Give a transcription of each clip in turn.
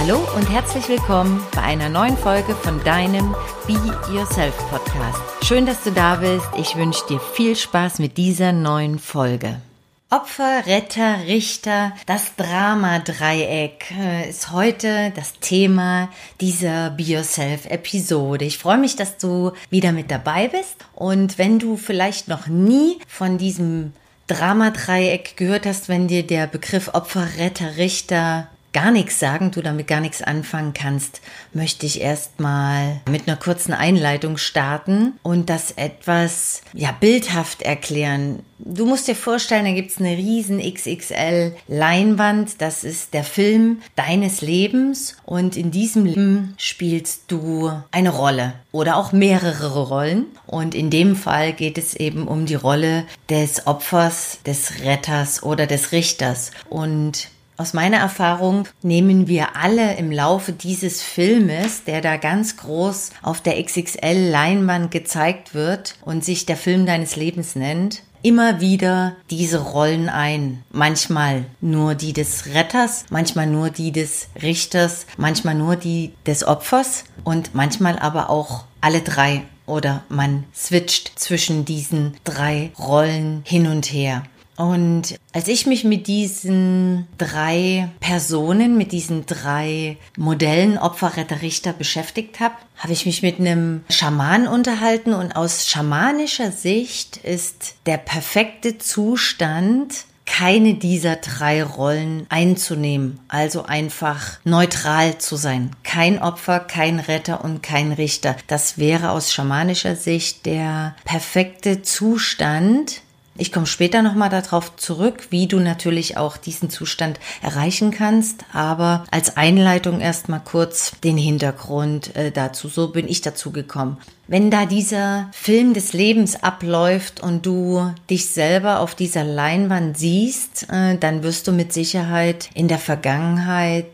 Hallo und herzlich willkommen bei einer neuen Folge von deinem Be Yourself Podcast. Schön, dass du da bist. Ich wünsche dir viel Spaß mit dieser neuen Folge. Opfer, Retter, Richter, das Drama-Dreieck äh, ist heute das Thema dieser Be Yourself-Episode. Ich freue mich, dass du wieder mit dabei bist. Und wenn du vielleicht noch nie von diesem Drama-Dreieck gehört hast, wenn dir der Begriff Opfer, Retter, Richter gar nichts sagen, du damit gar nichts anfangen kannst, möchte ich erstmal mit einer kurzen Einleitung starten und das etwas ja bildhaft erklären. Du musst dir vorstellen, da gibt's eine riesen XXL Leinwand, das ist der Film deines Lebens und in diesem Leben spielst du eine Rolle oder auch mehrere Rollen und in dem Fall geht es eben um die Rolle des Opfers, des Retters oder des Richters und aus meiner Erfahrung nehmen wir alle im Laufe dieses Filmes, der da ganz groß auf der XXL-Leinwand gezeigt wird und sich der Film deines Lebens nennt, immer wieder diese Rollen ein. Manchmal nur die des Retters, manchmal nur die des Richters, manchmal nur die des Opfers und manchmal aber auch alle drei oder man switcht zwischen diesen drei Rollen hin und her. Und als ich mich mit diesen drei Personen, mit diesen drei Modellen Opfer, Retter, Richter beschäftigt habe, habe ich mich mit einem Schaman unterhalten und aus schamanischer Sicht ist der perfekte Zustand, keine dieser drei Rollen einzunehmen, also einfach neutral zu sein. Kein Opfer, kein Retter und kein Richter. Das wäre aus schamanischer Sicht der perfekte Zustand, ich komme später nochmal darauf zurück, wie du natürlich auch diesen Zustand erreichen kannst. Aber als Einleitung erstmal kurz den Hintergrund äh, dazu. So bin ich dazu gekommen. Wenn da dieser Film des Lebens abläuft und du dich selber auf dieser Leinwand siehst, äh, dann wirst du mit Sicherheit in der Vergangenheit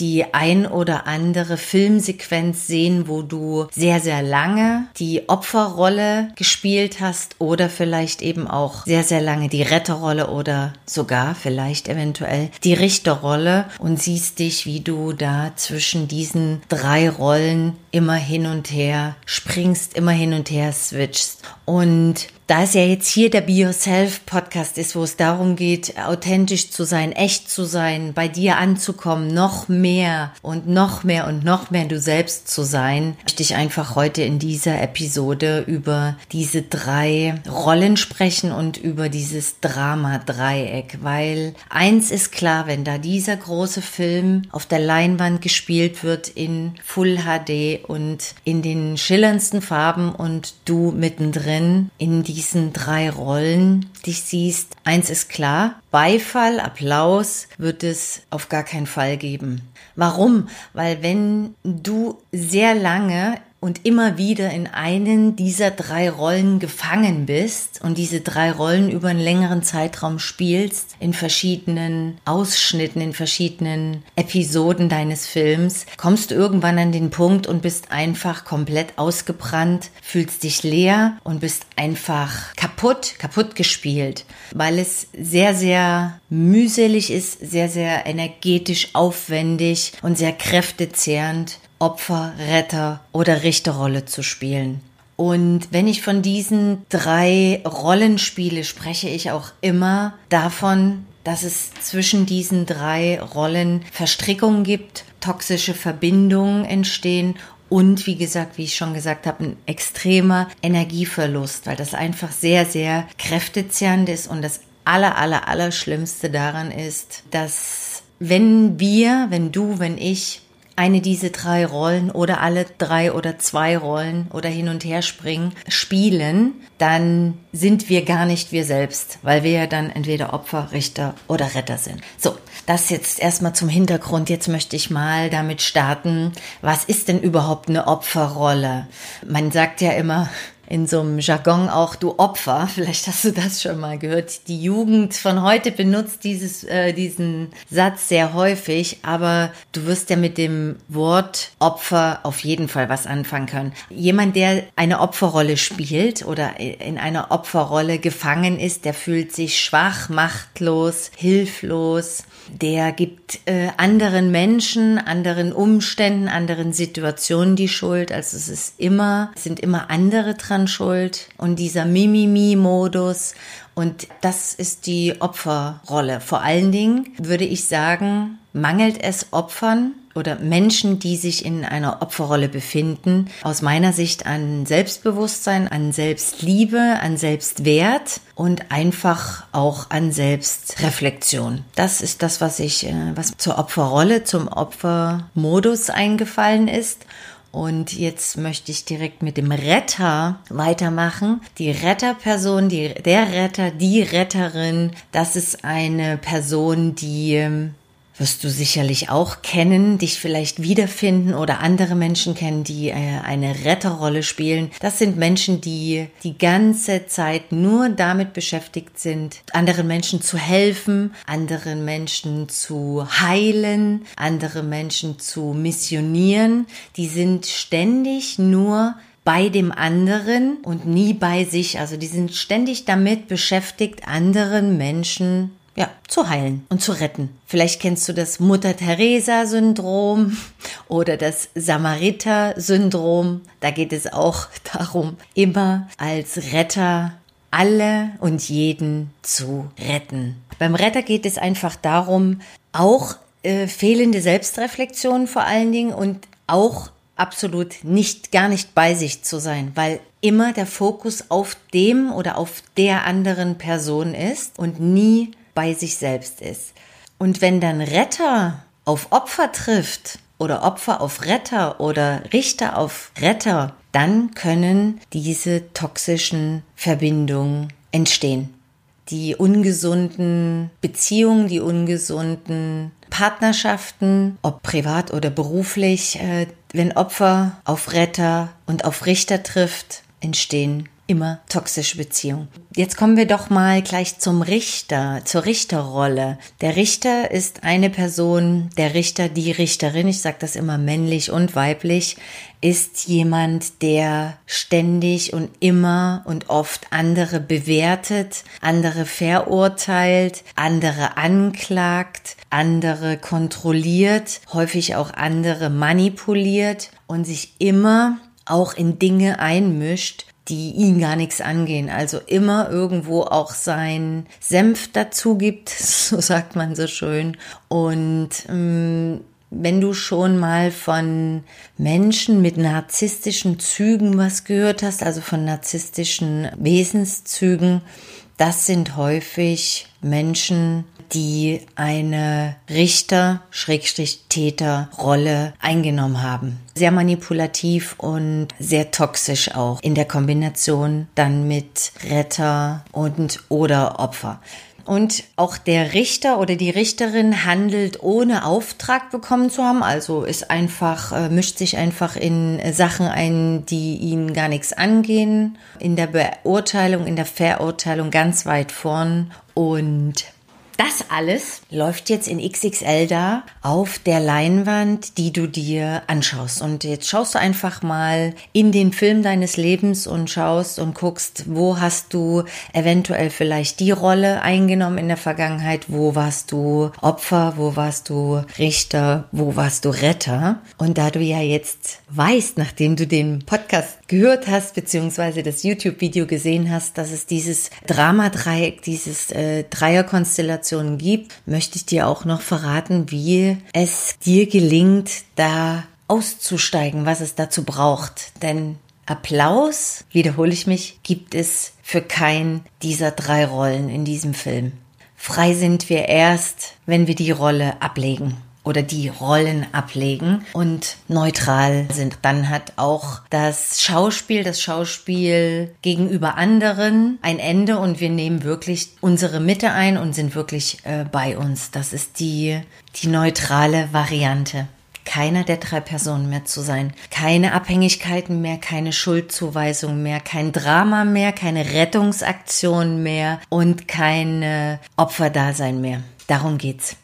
die ein oder andere Filmsequenz sehen, wo du sehr, sehr lange die Opferrolle gespielt hast oder vielleicht eben auch sehr, sehr lange die Retterrolle oder sogar vielleicht eventuell die Richterrolle und siehst dich, wie du da zwischen diesen drei Rollen immer hin und her springst, immer hin und her switchst. Und da es ja jetzt hier der Be Yourself Podcast ist, wo es darum geht, authentisch zu sein, echt zu sein, bei dir anzukommen, noch mehr und noch mehr und noch mehr du selbst zu sein, möchte ich einfach heute in dieser Episode über diese drei Rollen sprechen und über dieses Drama-Dreieck, weil eins ist klar, wenn da dieser große Film auf der Leinwand gespielt wird in Full HD und in den schillerndsten Farben und du mittendrin in die diesen drei Rollen dich siehst, eins ist klar, Beifall, Applaus wird es auf gar keinen Fall geben. Warum? Weil wenn du sehr lange und immer wieder in einen dieser drei Rollen gefangen bist und diese drei Rollen über einen längeren Zeitraum spielst, in verschiedenen Ausschnitten, in verschiedenen Episoden deines Films, kommst du irgendwann an den Punkt und bist einfach komplett ausgebrannt, fühlst dich leer und bist einfach kaputt, kaputt gespielt, weil es sehr, sehr mühselig ist, sehr, sehr energetisch aufwendig und sehr kräftezehrend Opfer, Retter oder Richterrolle zu spielen. Und wenn ich von diesen drei Rollen spiele, spreche ich auch immer davon, dass es zwischen diesen drei Rollen Verstrickungen gibt, toxische Verbindungen entstehen und wie gesagt, wie ich schon gesagt habe, ein extremer Energieverlust, weil das einfach sehr, sehr kräftezehrend ist und das aller, aller, aller Schlimmste daran ist, dass wenn wir, wenn du, wenn ich eine dieser drei Rollen oder alle drei oder zwei Rollen oder hin und her springen, spielen, dann sind wir gar nicht wir selbst, weil wir ja dann entweder Opfer, Richter oder Retter sind. So, das jetzt erstmal zum Hintergrund. Jetzt möchte ich mal damit starten, was ist denn überhaupt eine Opferrolle? Man sagt ja immer, in so einem Jargon auch du Opfer. Vielleicht hast du das schon mal gehört. Die Jugend von heute benutzt dieses, äh, diesen Satz sehr häufig, aber du wirst ja mit dem Wort Opfer auf jeden Fall was anfangen können. Jemand, der eine Opferrolle spielt oder in einer Opferrolle gefangen ist, der fühlt sich schwach, machtlos, hilflos, der gibt äh, anderen Menschen, anderen Umständen, anderen Situationen die Schuld. Also es ist immer, es sind immer andere dran schuld. Und dieser Mimimi-Modus und das ist die Opferrolle. Vor allen Dingen würde ich sagen, mangelt es Opfern oder Menschen, die sich in einer Opferrolle befinden, aus meiner Sicht an Selbstbewusstsein, an Selbstliebe, an Selbstwert und einfach auch an Selbstreflexion. Das ist das, was ich, äh, was zur Opferrolle, zum Opfermodus eingefallen ist. Und jetzt möchte ich direkt mit dem Retter weitermachen. Die Retterperson, die, der Retter, die Retterin, das ist eine Person, die ähm, wirst du sicherlich auch kennen, dich vielleicht wiederfinden oder andere Menschen kennen, die äh, eine Retterrolle spielen. Das sind Menschen, die die ganze Zeit nur damit beschäftigt sind, anderen Menschen zu helfen, anderen Menschen zu heilen, andere Menschen zu missionieren. Die sind ständig nur bei dem anderen und nie bei sich. Also die sind ständig damit beschäftigt, anderen Menschen ja, zu heilen und zu retten. Vielleicht kennst du das Mutter-Teresa-Syndrom oder das Samariter-Syndrom. Da geht es auch darum, immer als Retter alle und jeden zu retten. Beim Retter geht es einfach darum, auch äh, fehlende Selbstreflexion vor allen Dingen und auch absolut nicht, gar nicht bei sich zu sein, weil immer der Fokus auf dem oder auf der anderen Person ist und nie bei sich selbst ist. Und wenn dann Retter auf Opfer trifft oder Opfer auf Retter oder Richter auf Retter, dann können diese toxischen Verbindungen entstehen. Die ungesunden Beziehungen, die ungesunden Partnerschaften, ob privat oder beruflich, äh, wenn Opfer auf Retter und auf Richter trifft, entstehen immer toxische Beziehung. Jetzt kommen wir doch mal gleich zum Richter, zur Richterrolle. Der Richter ist eine Person, der Richter, die Richterin, ich sage das immer männlich und weiblich, ist jemand, der ständig und immer und oft andere bewertet, andere verurteilt, andere anklagt, andere kontrolliert, häufig auch andere manipuliert und sich immer auch in Dinge einmischt, die ihn gar nichts angehen. Also immer irgendwo auch sein Senf dazu gibt, so sagt man so schön. Und ähm, wenn du schon mal von Menschen mit narzisstischen Zügen was gehört hast, also von narzisstischen Wesenszügen, das sind häufig Menschen, die eine Richter-Täter-Rolle eingenommen haben. Sehr manipulativ und sehr toxisch auch in der Kombination dann mit Retter und oder Opfer. Und auch der Richter oder die Richterin handelt ohne Auftrag bekommen zu haben, also ist einfach, äh, mischt sich einfach in Sachen ein, die ihn gar nichts angehen, in der Beurteilung, in der Verurteilung ganz weit vorn und das alles läuft jetzt in XXL da auf der Leinwand, die du dir anschaust. Und jetzt schaust du einfach mal in den Film deines Lebens und schaust und guckst, wo hast du eventuell vielleicht die Rolle eingenommen in der Vergangenheit, wo warst du Opfer, wo warst du Richter, wo warst du Retter. Und da du ja jetzt weißt, nachdem du den Podcast gehört hast, beziehungsweise das YouTube-Video gesehen hast, dass es dieses Drama-Dreieck, dieses äh, Dreierkonstellation Situationen gibt, möchte ich dir auch noch verraten, wie es dir gelingt, da auszusteigen, was es dazu braucht. Denn Applaus, wiederhole ich mich, gibt es für kein dieser drei Rollen in diesem Film. Frei sind wir erst, wenn wir die Rolle ablegen oder die Rollen ablegen und neutral sind. Dann hat auch das Schauspiel, das Schauspiel gegenüber anderen ein Ende und wir nehmen wirklich unsere Mitte ein und sind wirklich äh, bei uns. Das ist die, die neutrale Variante keiner der drei Personen mehr zu sein. Keine Abhängigkeiten mehr, keine Schuldzuweisung mehr, kein Drama mehr, keine Rettungsaktion mehr und kein Opferdasein mehr. Darum geht's.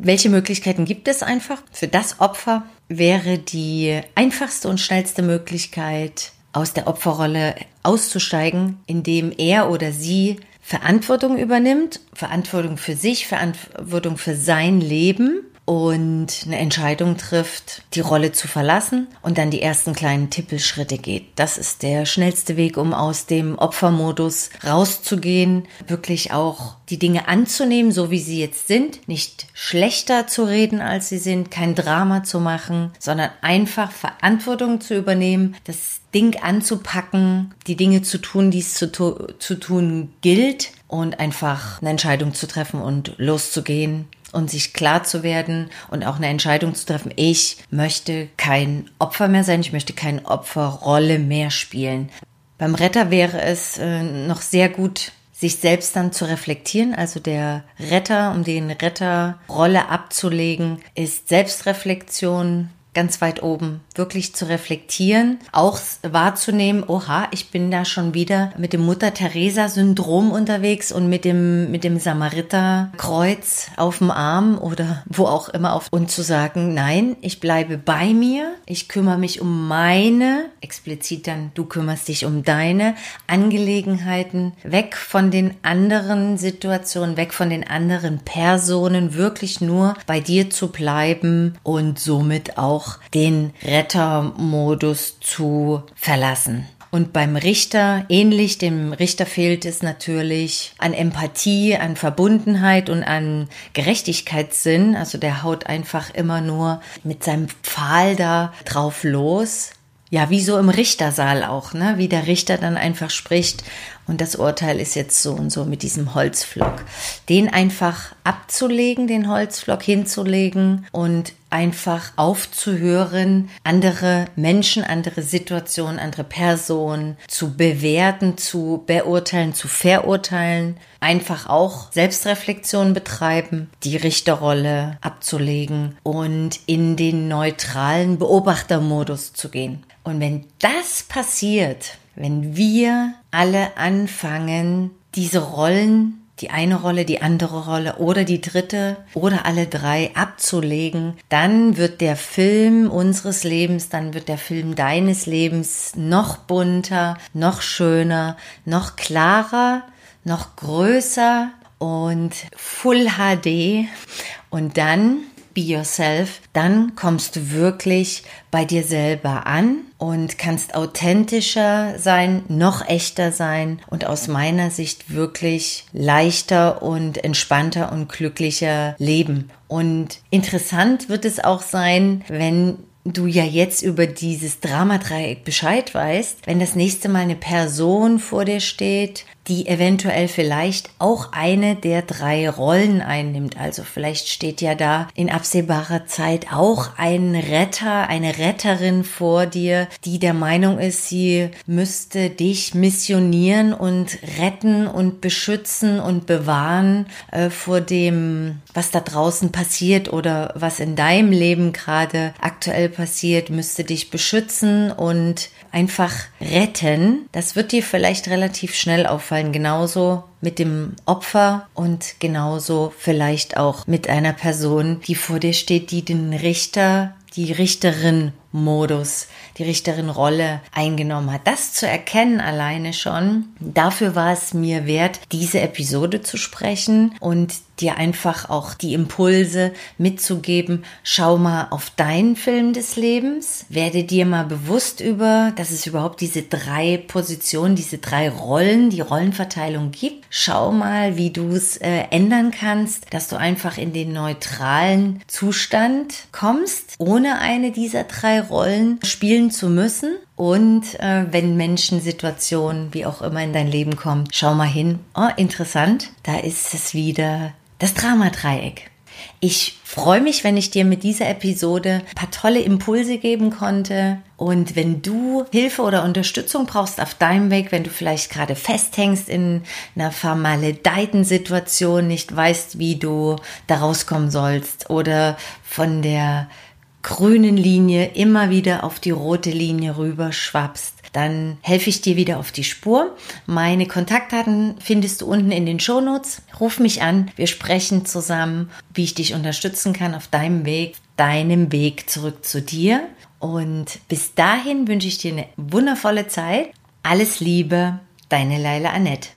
Welche Möglichkeiten gibt es einfach? Für das Opfer wäre die einfachste und schnellste Möglichkeit, aus der Opferrolle auszusteigen, indem er oder sie Verantwortung übernimmt, Verantwortung für sich, Verantwortung für sein Leben und eine Entscheidung trifft, die Rolle zu verlassen und dann die ersten kleinen Tippelschritte geht. Das ist der schnellste Weg, um aus dem Opfermodus rauszugehen, wirklich auch die Dinge anzunehmen, so wie sie jetzt sind, nicht schlechter zu reden, als sie sind, kein Drama zu machen, sondern einfach Verantwortung zu übernehmen, das Ding anzupacken, die Dinge zu tun, die es zu, zu tun gilt und einfach eine Entscheidung zu treffen und loszugehen und sich klar zu werden und auch eine Entscheidung zu treffen, ich möchte kein Opfer mehr sein, ich möchte keine Opferrolle mehr spielen. Beim Retter wäre es äh, noch sehr gut, sich selbst dann zu reflektieren. Also der Retter, um den Retterrolle abzulegen, ist Selbstreflexion, ganz weit oben, wirklich zu reflektieren, auch wahrzunehmen, oha, ich bin da schon wieder mit dem Mutter-Teresa-Syndrom unterwegs und mit dem, mit dem Samariter-Kreuz auf dem Arm oder wo auch immer auf, und zu sagen, nein, ich bleibe bei mir, ich kümmere mich um meine, explizit dann, du kümmerst dich um deine Angelegenheiten, weg von den anderen Situationen, weg von den anderen Personen, wirklich nur bei dir zu bleiben und somit auch auch den Rettermodus zu verlassen. Und beim Richter ähnlich, dem Richter fehlt es natürlich an Empathie, an Verbundenheit und an Gerechtigkeitssinn. Also der haut einfach immer nur mit seinem Pfahl da drauf los. Ja, wie so im Richtersaal auch, ne? Wie der Richter dann einfach spricht und das Urteil ist jetzt so und so mit diesem Holzflock. Den einfach abzulegen, den Holzflock hinzulegen und einfach aufzuhören, andere Menschen, andere Situationen, andere Personen zu bewerten, zu beurteilen, zu verurteilen, einfach auch Selbstreflexion betreiben, die Richterrolle abzulegen und in den neutralen Beobachtermodus zu gehen. Und wenn das passiert, wenn wir alle anfangen, diese Rollen, die eine Rolle, die andere Rolle oder die dritte oder alle drei abzulegen, dann wird der Film unseres Lebens, dann wird der Film deines Lebens noch bunter, noch schöner, noch klarer, noch größer und Full HD. Und dann Be Yourself, dann kommst du wirklich bei dir selber an und kannst authentischer sein, noch echter sein und aus meiner Sicht wirklich leichter und entspannter und glücklicher leben. Und interessant wird es auch sein, wenn du ja jetzt über dieses Dramadreieck Bescheid weißt, wenn das nächste Mal eine Person vor dir steht, die eventuell vielleicht auch eine der drei Rollen einnimmt. Also vielleicht steht ja da in absehbarer Zeit auch ein Retter, eine Retterin vor dir, die der Meinung ist, sie müsste dich missionieren und retten und beschützen und bewahren äh, vor dem, was da draußen passiert oder was in deinem Leben gerade aktuell passiert, müsste dich beschützen und einfach retten. Das wird dir vielleicht relativ schnell auffallen, genauso mit dem Opfer und genauso vielleicht auch mit einer Person, die vor dir steht, die den Richter, die Richterin Modus, die Richterin Rolle eingenommen hat. Das zu erkennen alleine schon, dafür war es mir wert, diese Episode zu sprechen und dir einfach auch die Impulse mitzugeben. Schau mal auf deinen Film des Lebens, werde dir mal bewusst über, dass es überhaupt diese drei Positionen, diese drei Rollen, die Rollenverteilung gibt. Schau mal, wie du es äh, ändern kannst, dass du einfach in den neutralen Zustand kommst, ohne eine dieser drei Rollen spielen zu müssen. Und äh, wenn Menschen, Situationen, wie auch immer in dein Leben kommen, schau mal hin. Oh, interessant. Da ist es wieder das Dramadreieck. Ich freue mich, wenn ich dir mit dieser Episode ein paar tolle Impulse geben konnte. Und wenn du Hilfe oder Unterstützung brauchst auf deinem Weg, wenn du vielleicht gerade festhängst in einer vermaledeiten Situation, nicht weißt, wie du da rauskommen sollst oder von der grünen Linie immer wieder auf die rote Linie rüber schwappst, dann helfe ich dir wieder auf die Spur. Meine Kontaktdaten findest du unten in den Shownotes. Ruf mich an, wir sprechen zusammen, wie ich dich unterstützen kann auf deinem Weg, deinem Weg zurück zu dir. Und bis dahin wünsche ich dir eine wundervolle Zeit. Alles Liebe, deine Leila Annette.